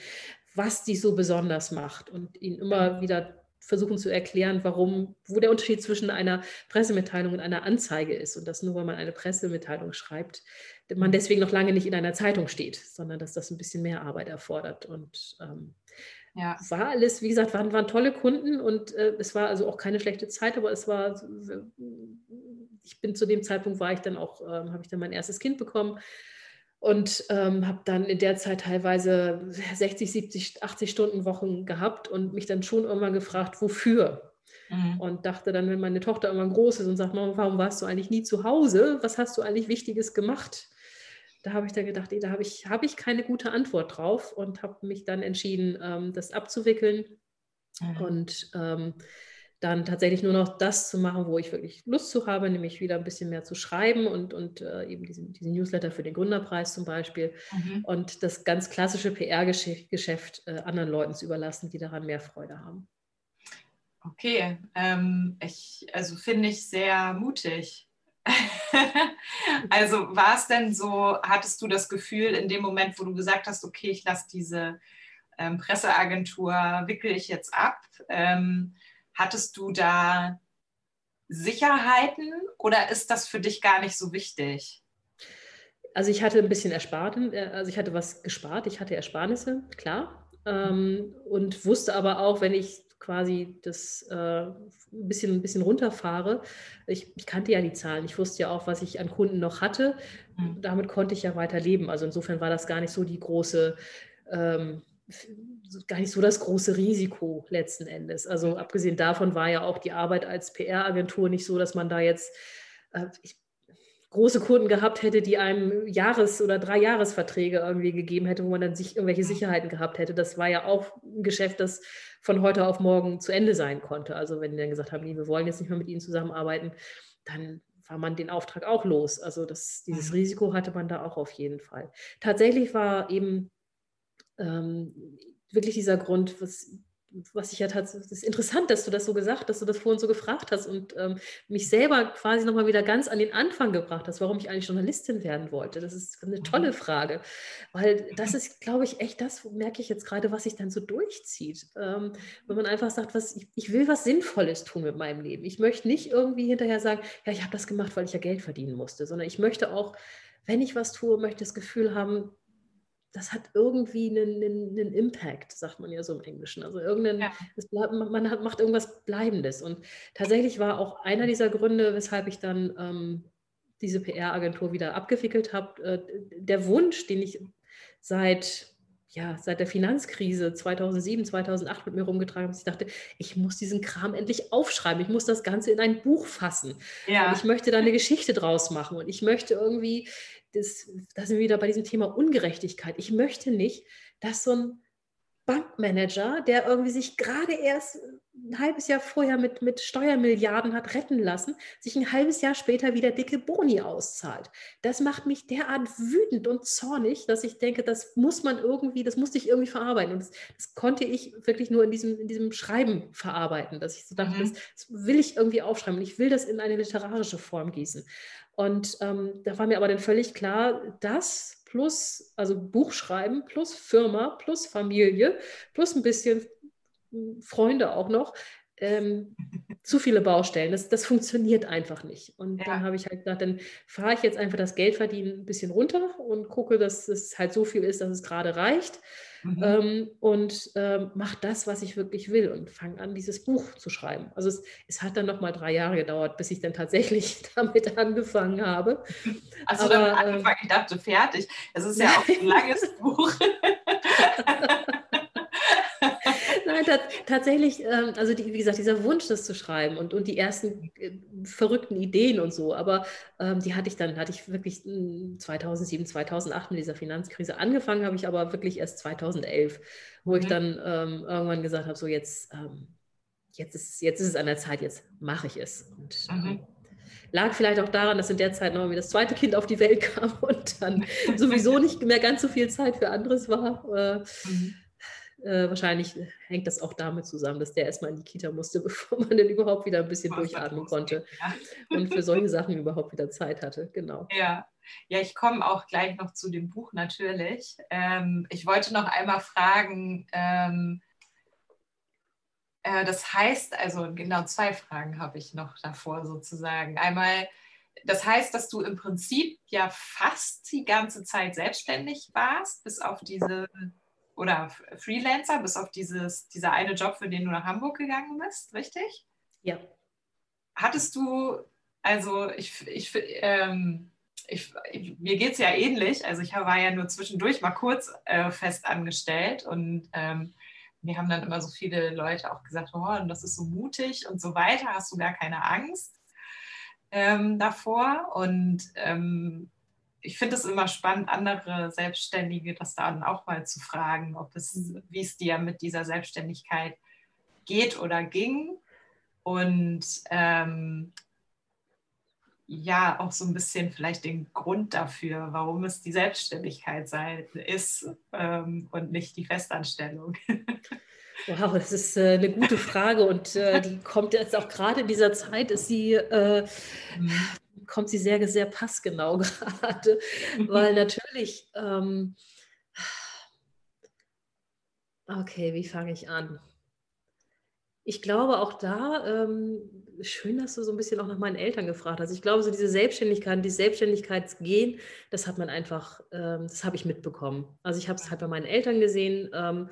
was die so besonders macht und ihnen immer wieder versuchen zu erklären, warum, wo der Unterschied zwischen einer Pressemitteilung und einer Anzeige ist und dass nur weil man eine Pressemitteilung schreibt, man deswegen noch lange nicht in einer Zeitung steht, sondern dass das ein bisschen mehr Arbeit erfordert. Und ähm, ja. war alles, wie gesagt, waren, waren tolle Kunden und äh, es war also auch keine schlechte Zeit, aber es war, ich bin zu dem Zeitpunkt war ich dann auch, äh, habe ich dann mein erstes Kind bekommen und ähm, habe dann in der Zeit teilweise 60, 70, 80 Stunden Wochen gehabt und mich dann schon irgendwann gefragt, wofür? Mhm. Und dachte dann, wenn meine Tochter irgendwann groß ist und sagt, Mama, warum warst du eigentlich nie zu Hause? Was hast du eigentlich Wichtiges gemacht? Da habe ich dann gedacht, ey, da habe ich, hab ich keine gute Antwort drauf und habe mich dann entschieden, ähm, das abzuwickeln. Mhm. Und ähm, dann tatsächlich nur noch das zu machen, wo ich wirklich Lust zu habe, nämlich wieder ein bisschen mehr zu schreiben und, und äh, eben diesen, diesen Newsletter für den Gründerpreis zum Beispiel mhm. und das ganz klassische PR-Geschäft äh, anderen Leuten zu überlassen, die daran mehr Freude haben. Okay, ähm, ich, also finde ich sehr mutig. also war es denn so, hattest du das Gefühl in dem Moment, wo du gesagt hast, okay, ich lasse diese ähm, Presseagentur, wickel ich jetzt ab, ähm, Hattest du da Sicherheiten oder ist das für dich gar nicht so wichtig? Also ich hatte ein bisschen erspart, äh, also ich hatte was gespart, ich hatte Ersparnisse, klar. Ähm, und wusste aber auch, wenn ich quasi das äh, ein, bisschen, ein bisschen runterfahre, ich, ich, kannte ja die Zahlen, ich wusste ja auch, was ich an Kunden noch hatte. Mhm. Damit konnte ich ja weiter leben. Also insofern war das gar nicht so die große ähm, gar nicht so das große Risiko letzten Endes. Also abgesehen davon war ja auch die Arbeit als PR-Agentur nicht so, dass man da jetzt äh, ich, große Kunden gehabt hätte, die einem Jahres- oder Drei-Jahresverträge irgendwie gegeben hätte, wo man dann sich irgendwelche Sicherheiten gehabt hätte. Das war ja auch ein Geschäft, das von heute auf morgen zu Ende sein konnte. Also wenn die dann gesagt haben, wir wollen jetzt nicht mehr mit Ihnen zusammenarbeiten, dann war man den Auftrag auch los. Also das, dieses mhm. Risiko hatte man da auch auf jeden Fall. Tatsächlich war eben ähm, wirklich dieser Grund, was was ich ja tatsächlich, es ist interessant, dass du das so gesagt, dass du das vorhin so gefragt hast und ähm, mich selber quasi nochmal wieder ganz an den Anfang gebracht hast, warum ich eigentlich Journalistin werden wollte. Das ist eine tolle mhm. Frage, weil das ist, glaube ich, echt das, merke ich jetzt gerade, was sich dann so durchzieht. Ähm, wenn man einfach sagt, was, ich, ich, will was Sinnvolles tun mit meinem Leben. Ich möchte nicht irgendwie hinterher sagen, ja, ich habe das gemacht, weil ich ja Geld verdienen musste, sondern ich möchte auch, wenn ich was tue, möchte das Gefühl haben, das hat irgendwie einen, einen, einen, Impact, sagt man ja so im Englischen. Also irgendein, ja. bleibt, man hat, macht irgendwas Bleibendes. Und tatsächlich war auch einer dieser Gründe, weshalb ich dann ähm, diese PR-Agentur wieder abgewickelt habe, äh, der Wunsch, den ich seit ja, seit der Finanzkrise 2007, 2008 mit mir rumgetragen habe, dass ich dachte, ich muss diesen Kram endlich aufschreiben, ich muss das Ganze in ein Buch fassen. Ja. Ich möchte da eine Geschichte draus machen und ich möchte irgendwie das, da sind wir wieder bei diesem Thema Ungerechtigkeit. Ich möchte nicht, dass so ein Bankmanager, der irgendwie sich gerade erst ein halbes Jahr vorher mit, mit Steuermilliarden hat retten lassen, sich ein halbes Jahr später wieder dicke Boni auszahlt. Das macht mich derart wütend und zornig, dass ich denke, das muss man irgendwie, das musste ich irgendwie verarbeiten. Und das, das konnte ich wirklich nur in diesem, in diesem Schreiben verarbeiten, dass ich so dachte, mhm. das, das, will ich irgendwie aufschreiben und ich will das in eine literarische Form gießen. Und ähm, da war mir aber dann völlig klar, das plus, also Buchschreiben plus Firma plus Familie plus ein bisschen Freunde auch noch, ähm, zu viele Baustellen. Das, das funktioniert einfach nicht. Und ja. dann habe ich halt gedacht, dann fahre ich jetzt einfach das Geldverdienen ein bisschen runter und gucke, dass es halt so viel ist, dass es gerade reicht. Mhm. Ähm, und ähm, mache das, was ich wirklich will und fange an, dieses Buch zu schreiben. Also es, es hat dann noch mal drei Jahre gedauert, bis ich dann tatsächlich damit angefangen habe. Also damit angefangen, ich dachte, fertig. Es ist ja auch ein langes Buch. Tatsächlich, ähm, also die, wie gesagt, dieser Wunsch, das zu schreiben und, und die ersten äh, verrückten Ideen und so, aber ähm, die hatte ich dann, hatte ich wirklich 2007, hm, 2008 mit dieser Finanzkrise angefangen, habe ich aber wirklich erst 2011, wo mhm. ich dann ähm, irgendwann gesagt habe, so jetzt, ähm, jetzt, ist, jetzt ist es an der Zeit, jetzt mache ich es. Und, ähm, mhm. Lag vielleicht auch daran, dass in der Zeit noch das zweite Kind auf die Welt kam und dann sowieso nicht mehr ganz so viel Zeit für anderes war. Äh, mhm. Äh, wahrscheinlich hängt das auch damit zusammen, dass der erstmal in die Kita musste, bevor man dann überhaupt wieder ein bisschen durchatmen konnte ja. und für solche Sachen überhaupt wieder Zeit hatte. Genau. Ja, ja ich komme auch gleich noch zu dem Buch natürlich. Ähm, ich wollte noch einmal fragen, ähm, äh, das heißt, also genau zwei Fragen habe ich noch davor sozusagen. Einmal, das heißt, dass du im Prinzip ja fast die ganze Zeit selbstständig warst, bis auf diese oder Freelancer, bis auf dieses, dieser eine Job, für den du nach Hamburg gegangen bist, richtig? Ja. Hattest du, also ich, ich, ähm, ich, ich mir geht es ja ähnlich, also ich war ja nur zwischendurch mal kurz äh, fest angestellt und ähm, mir haben dann immer so viele Leute auch gesagt, oh, das ist so mutig und so weiter, hast du gar keine Angst ähm, davor und ähm, ich finde es immer spannend, andere Selbstständige das dann auch mal zu fragen, ob es, wie es dir mit dieser Selbstständigkeit geht oder ging. Und ähm, ja, auch so ein bisschen vielleicht den Grund dafür, warum es die Selbstständigkeit sei, ist ähm, und nicht die Festanstellung. Wow, das ist äh, eine gute Frage und äh, die kommt jetzt auch gerade in dieser Zeit, ist sie äh, mhm kommt sie sehr, sehr passgenau gerade, weil natürlich, ähm, okay, wie fange ich an? Ich glaube auch da, ähm, schön, dass du so ein bisschen auch nach meinen Eltern gefragt hast. Ich glaube, so diese Selbstständigkeit, dieses Selbstständigkeitsgehen, das hat man einfach, ähm, das habe ich mitbekommen. Also ich habe es halt bei meinen Eltern gesehen, ähm,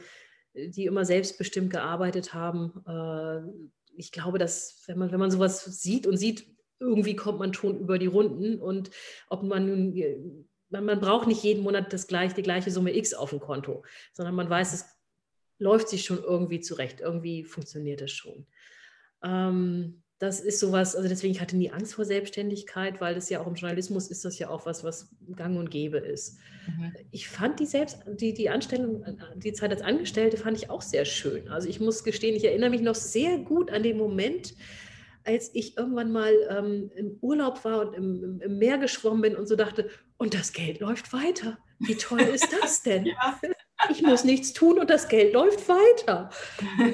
die immer selbstbestimmt gearbeitet haben. Äh, ich glaube, dass wenn man, wenn man sowas sieht und sieht, irgendwie kommt man schon über die Runden und ob man nun, man, braucht nicht jeden Monat das gleich, die gleiche Summe X auf dem Konto, sondern man weiß, es läuft sich schon irgendwie zurecht, irgendwie funktioniert es schon. Ähm, das ist sowas, also deswegen ich hatte nie Angst vor Selbstständigkeit, weil das ja auch im Journalismus ist das ja auch was, was gang und gäbe ist. Mhm. Ich fand die selbst, die, die Anstellung, die Zeit als Angestellte fand ich auch sehr schön. Also ich muss gestehen, ich erinnere mich noch sehr gut an den Moment, als ich irgendwann mal ähm, im Urlaub war und im, im, Meer geschwommen bin und so dachte, und das Geld läuft weiter. Wie toll ist das denn? Ja. Ich muss nichts tun und das Geld läuft weiter.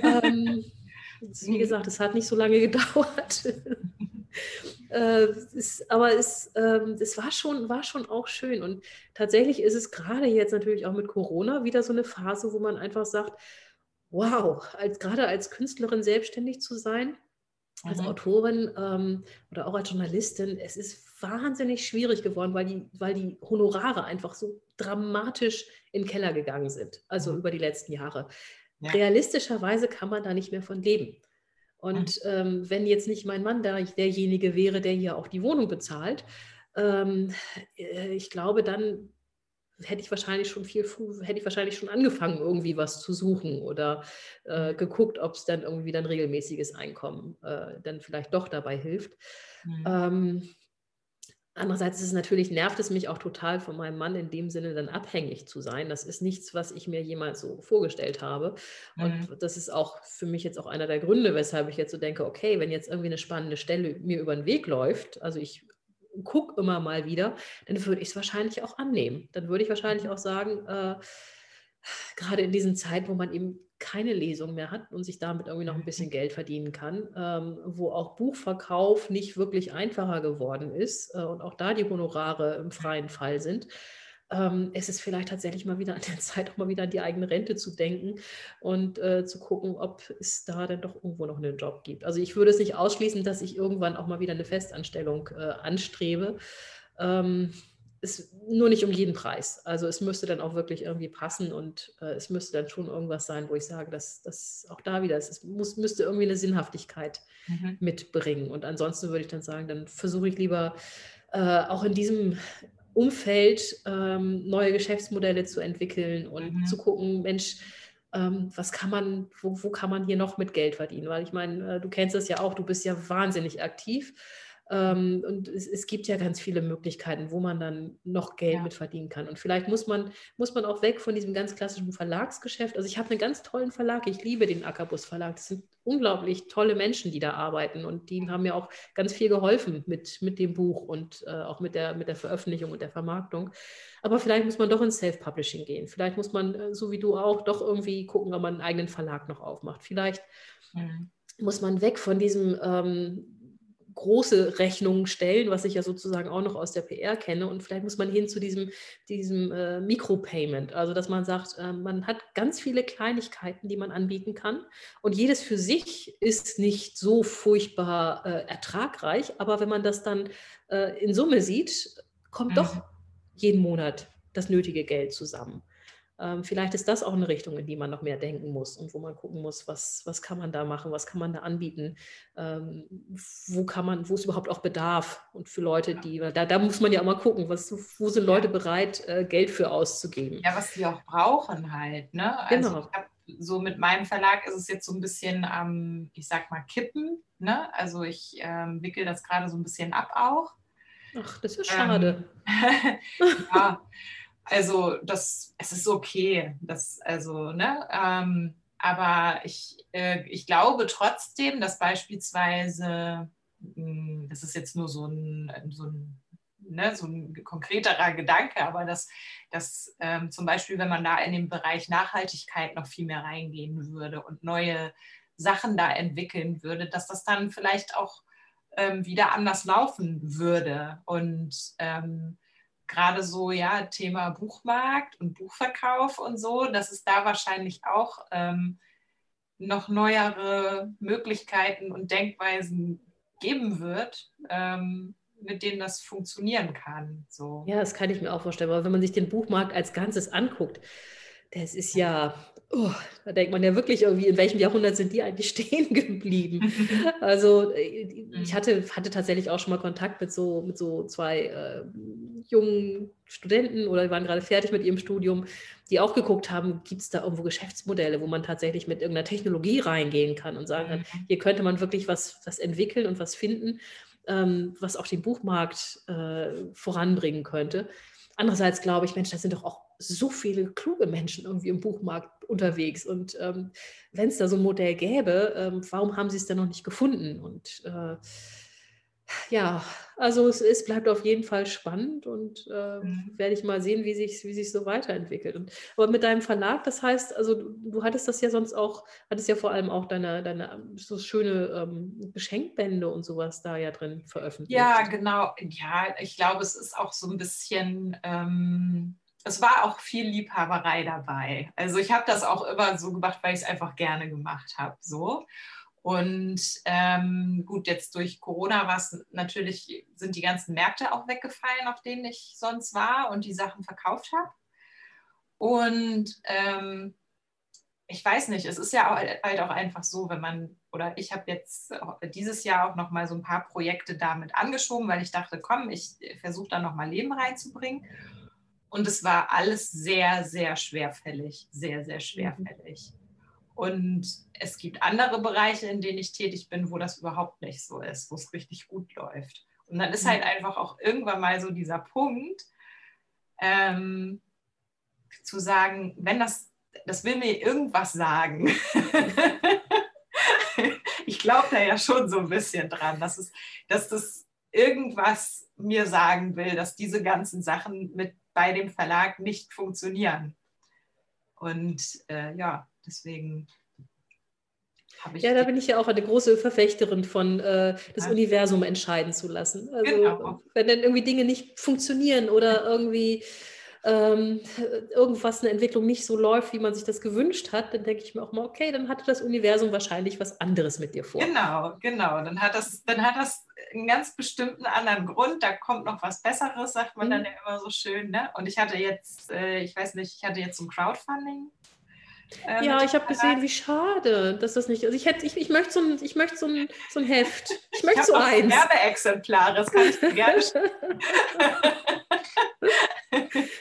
ähm, wie gesagt, es hat nicht so lange gedauert. äh, es, aber es, ähm, es war, schon, war schon auch schön. Und tatsächlich ist es gerade jetzt natürlich auch mit Corona wieder so eine Phase, wo man einfach sagt, wow, als, gerade als Künstlerin selbstständig zu sein, als mhm. Autorin ähm, oder auch als Journalistin, es ist wahnsinnig schwierig geworden, weil die, weil die Honorare einfach so dramatisch in den Keller gegangen sind, also mhm. über die letzten Jahre. Ja. Realistischerweise kann man da nicht mehr von leben. Und mhm. ähm, wenn jetzt nicht mein Mann der, derjenige wäre, der hier auch die Wohnung bezahlt, ähm, äh, ich glaube, dann hätte ich wahrscheinlich schon viel hätte ich wahrscheinlich schon angefangen, irgendwie was zu suchen oder äh, mhm. geguckt, ob es dann irgendwie dann regelmäßiges Einkommen äh, dann vielleicht doch dabei hilft. Mhm. Ähm, Andererseits ist es natürlich, nervt es mich auch total von meinem Mann in dem Sinne dann abhängig zu sein. Das ist nichts, was ich mir jemals so vorgestellt habe. Und mhm. das ist auch für mich jetzt auch einer der Gründe, weshalb ich jetzt so denke, okay, wenn jetzt irgendwie eine spannende Stelle mir über den Weg läuft, also ich gucke immer mal wieder, dann würde ich es wahrscheinlich auch annehmen. Dann würde ich wahrscheinlich mhm. auch sagen, äh, gerade in diesen Zeiten, wo man eben keine Lesung mehr hat und sich damit irgendwie noch ein bisschen mhm. Geld verdienen kann, ähm, wo auch Buchverkauf nicht wirklich einfacher geworden ist äh, und auch da die Honorare im freien Fall sind. Ähm, es ist vielleicht tatsächlich mal wieder an der Zeit, auch mal wieder an die eigene Rente zu denken und äh, zu gucken, ob es da dann doch irgendwo noch einen Job gibt. Also ich würde es nicht ausschließen, dass ich irgendwann auch mal wieder eine Festanstellung äh, anstrebe. Ähm, ist nur nicht um jeden Preis. Also es müsste dann auch wirklich irgendwie passen und äh, es müsste dann schon irgendwas sein, wo ich sage, dass das auch da wieder ist. Es muss, müsste irgendwie eine Sinnhaftigkeit mhm. mitbringen. Und ansonsten würde ich dann sagen, dann versuche ich lieber äh, auch in diesem Umfeld ähm, neue Geschäftsmodelle zu entwickeln und mhm. zu gucken, Mensch, ähm, was kann man, wo, wo kann man hier noch mit Geld verdienen? Weil ich meine, äh, du kennst das ja auch, du bist ja wahnsinnig aktiv. Ähm, und es, es, gibt ja ganz viele Möglichkeiten, wo man dann noch Geld ja. mit verdienen kann. Und vielleicht muss man, muss man auch weg von diesem ganz klassischen Verlagsgeschäft. Also ich habe einen ganz tollen Verlag, ich liebe den Ackerbus Verlag. Das sind unglaublich tolle Menschen, die da arbeiten und die haben mir auch ganz viel geholfen mit, mit dem Buch und äh, auch mit der, mit der Veröffentlichung und der Vermarktung. Aber vielleicht muss man doch ins Self-Publishing gehen. Vielleicht muss man, äh, so wie du auch, doch irgendwie gucken, ob man einen eigenen Verlag noch aufmacht. Vielleicht mhm. muss man weg von diesem ähm, große Rechnungen stellen, was ich ja sozusagen auch noch aus der PR kenne. Und vielleicht muss man hin zu diesem, diesem äh, Micropayment, also dass man sagt, äh, man hat ganz viele Kleinigkeiten, die man anbieten kann. Und jedes für sich ist nicht so furchtbar äh, ertragreich, aber wenn man das dann äh, in Summe sieht, kommt mhm. doch jeden Monat das nötige Geld zusammen. Ähm, vielleicht ist das auch eine Richtung, in die man noch mehr denken muss und wo man gucken muss, was, was kann man da machen, was kann man da anbieten, ähm, wo kann man, wo es überhaupt auch Bedarf und für Leute, die, da, da muss man ja auch mal gucken, was, wo sind Leute bereit, äh, Geld für auszugeben. Ja, was die auch brauchen halt, ne? Also genau. ich habe so mit meinem Verlag ist es jetzt so ein bisschen am, ähm, ich sag mal, kippen, ne? Also ich ähm, wickel das gerade so ein bisschen ab auch. Ach, das ist schade. Ähm, ja. Also das, es ist okay, das, also, ne? Ähm, aber ich, äh, ich glaube trotzdem, dass beispielsweise, mh, hm, das ist jetzt nur so ein, so ein, ne, so ein konkreterer Gedanke, aber dass, dass ähm, zum Beispiel, wenn man da in den Bereich Nachhaltigkeit noch viel mehr reingehen würde und neue Sachen da entwickeln würde, dass das dann vielleicht auch ähm, wieder anders laufen würde. Und ähm, gerade so, ja, Thema Buchmarkt und Buchverkauf und so, dass es da wahrscheinlich auch ähm, noch neuere Möglichkeiten und Denkweisen geben wird, ähm, mit denen das funktionieren kann. So. Ja, das kann ich mir auch vorstellen. Aber wenn man sich den Buchmarkt als Ganzes anguckt, das ist ja, oh, da denkt man ja wirklich irgendwie, in welchem Jahrhundert sind die eigentlich stehen geblieben? also äh, ich mhm. hatte, hatte tatsächlich auch schon mal Kontakt mit so, mit so zwei äh, jungen Studenten oder die waren gerade fertig mit ihrem Studium, die auch geguckt haben, gibt es da irgendwo Geschäftsmodelle, wo man tatsächlich mit irgendeiner Technologie reingehen kann und sagen kann, mhm. hier könnte man wirklich was, was entwickeln und was finden, ähm, was auch den Buchmarkt äh, voranbringen könnte. Andererseits glaube ich, Mensch, da sind doch auch so viele kluge Menschen irgendwie im Buchmarkt unterwegs. Und ähm, wenn es da so ein Modell gäbe, ähm, warum haben sie es denn noch nicht gefunden? Und äh, ja, also es, es, bleibt auf jeden Fall spannend und äh, mhm. werde ich mal sehen, wie sich wie sich so weiterentwickelt. Und, aber mit deinem Verlag, das heißt, also du, du, hattest das ja sonst auch, hattest ja vor allem auch deine, deine so schöne ähm, Geschenkbände und sowas da ja drin veröffentlicht. Ja, genau. Ja, ich glaube, es ist auch so ein bisschen ähm, es war auch viel Liebhaberei dabei. Also ich habe das auch immer so gemacht, weil ich es einfach gerne gemacht habe. So. Und ähm, gut, jetzt durch Corona war es natürlich, sind die ganzen Märkte auch weggefallen, auf denen ich sonst war und die Sachen verkauft habe. Und ähm, ich weiß nicht, es ist ja halt auch einfach so, wenn man, oder ich habe jetzt dieses Jahr auch noch mal so ein paar Projekte damit angeschoben, weil ich dachte, komm, ich versuche da noch mal Leben reinzubringen. Und es war alles sehr, sehr schwerfällig, sehr, sehr schwerfällig. Und es gibt andere Bereiche, in denen ich tätig bin, wo das überhaupt nicht so ist, wo es richtig gut läuft. Und dann ist halt einfach auch irgendwann mal so dieser Punkt, ähm, zu sagen, wenn das, das will mir irgendwas sagen. ich glaube da ja schon so ein bisschen dran, dass, es, dass das irgendwas mir sagen will, dass diese ganzen Sachen mit bei dem Verlag nicht funktionieren. Und äh, ja, deswegen habe ich. Ja, da bin ich ja auch eine große Verfechterin von, äh, das ja. Universum entscheiden zu lassen. Also, genau. wenn dann irgendwie Dinge nicht funktionieren oder irgendwie ähm, irgendwas, eine Entwicklung nicht so läuft, wie man sich das gewünscht hat, dann denke ich mir auch mal, okay, dann hatte das Universum wahrscheinlich was anderes mit dir vor. Genau, genau. Dann hat das, dann hat das einen ganz bestimmten anderen Grund. Da kommt noch was Besseres, sagt man mhm. dann ja immer so schön. Ne? Und ich hatte jetzt, äh, ich weiß nicht, ich hatte jetzt zum Crowdfunding ähm, ja, ich habe gesehen, wie schade, dass das nicht. Also ich hätte, ich, ich möchte so ein, ich möchte so ein, so ein Heft. Ich möchte ich so eins. Werbeexemplare, das kann ich gerne.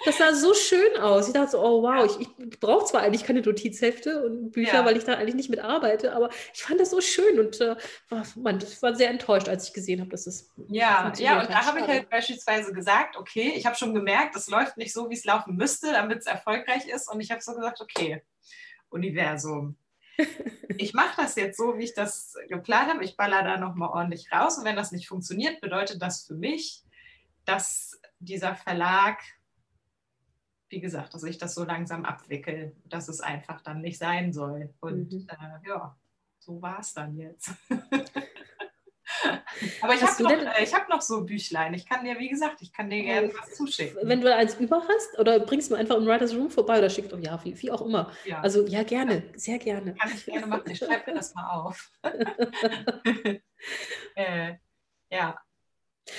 das sah so schön aus. Ich dachte so, oh wow, ich, ich brauche zwar eigentlich keine Notizhefte und Bücher, ja. weil ich da eigentlich nicht mit arbeite, aber ich fand das so schön und äh, war, man, ich war sehr enttäuscht, als ich gesehen habe, dass es. Ja, ja, und da habe ich halt beispielsweise gesagt, okay, ich habe schon gemerkt, es läuft nicht so, wie es laufen müsste, damit es erfolgreich ist. Und ich habe so gesagt, okay, Universum. Ich mache das jetzt so, wie ich das geplant habe. Ich baller da nochmal ordentlich raus. Und wenn das nicht funktioniert, bedeutet das für mich, dass dieser Verlag, wie gesagt, dass ich das so langsam abwickel, dass es einfach dann nicht sein soll. Und mhm. äh, ja, so war es dann jetzt. Aber ich habe noch, äh, hab noch so Büchlein. Ich kann dir, wie gesagt, ich kann dir gerne äh, was zuschicken. Wenn du eins über hast, oder bringst du mir einfach im Writers Room vorbei oder schickt, oh ja, wie, wie auch immer. Ja. Also ja, gerne, ja. sehr gerne. Kann ich gerne machen. Ich schreibe mir das mal auf. äh, ja.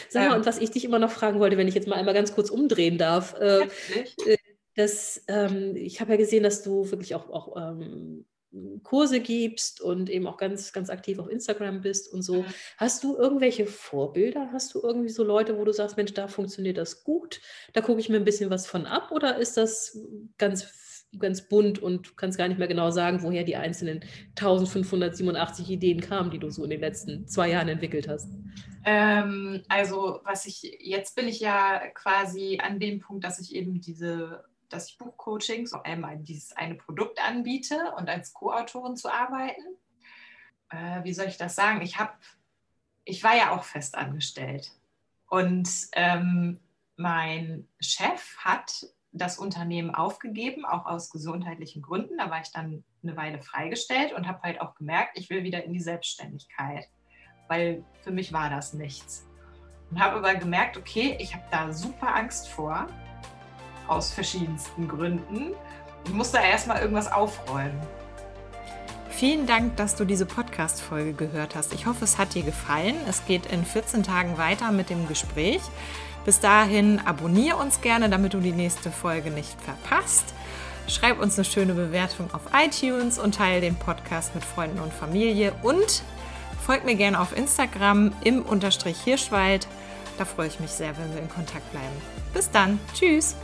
Sag mal, ähm, und was ich dich immer noch fragen wollte, wenn ich jetzt mal einmal ganz kurz umdrehen darf. Äh, äh das, ähm, ich habe ja gesehen, dass du wirklich auch, auch ähm, Kurse gibst und eben auch ganz, ganz aktiv auf Instagram bist und so. Mhm. Hast du irgendwelche Vorbilder? Hast du irgendwie so Leute, wo du sagst, Mensch, da funktioniert das gut, da gucke ich mir ein bisschen was von ab oder ist das ganz, ganz bunt und du kannst gar nicht mehr genau sagen, woher die einzelnen 1587 Ideen kamen, die du so in den letzten zwei Jahren entwickelt hast? Ähm, also was ich, jetzt bin ich ja quasi an dem Punkt, dass ich eben diese dass ich Buchcoachings, vor allem dieses eine Produkt anbiete und als Co-Autorin zu arbeiten. Äh, wie soll ich das sagen? Ich habe, ich war ja auch fest angestellt und ähm, mein Chef hat das Unternehmen aufgegeben, auch aus gesundheitlichen Gründen. Da war ich dann eine Weile freigestellt und habe halt auch gemerkt, ich will wieder in die Selbstständigkeit, weil für mich war das nichts. Und habe aber gemerkt, okay, ich habe da super Angst vor aus verschiedensten Gründen. Ich muss da erstmal irgendwas aufräumen. Vielen Dank, dass du diese Podcast-Folge gehört hast. Ich hoffe, es hat dir gefallen. Es geht in 14 Tagen weiter mit dem Gespräch. Bis dahin abonniere uns gerne, damit du die nächste Folge nicht verpasst. Schreib uns eine schöne Bewertung auf iTunes und teile den Podcast mit Freunden und Familie. Und folg mir gerne auf Instagram im Unterstrich Hirschwald. Da freue ich mich sehr, wenn wir in Kontakt bleiben. Bis dann. Tschüss.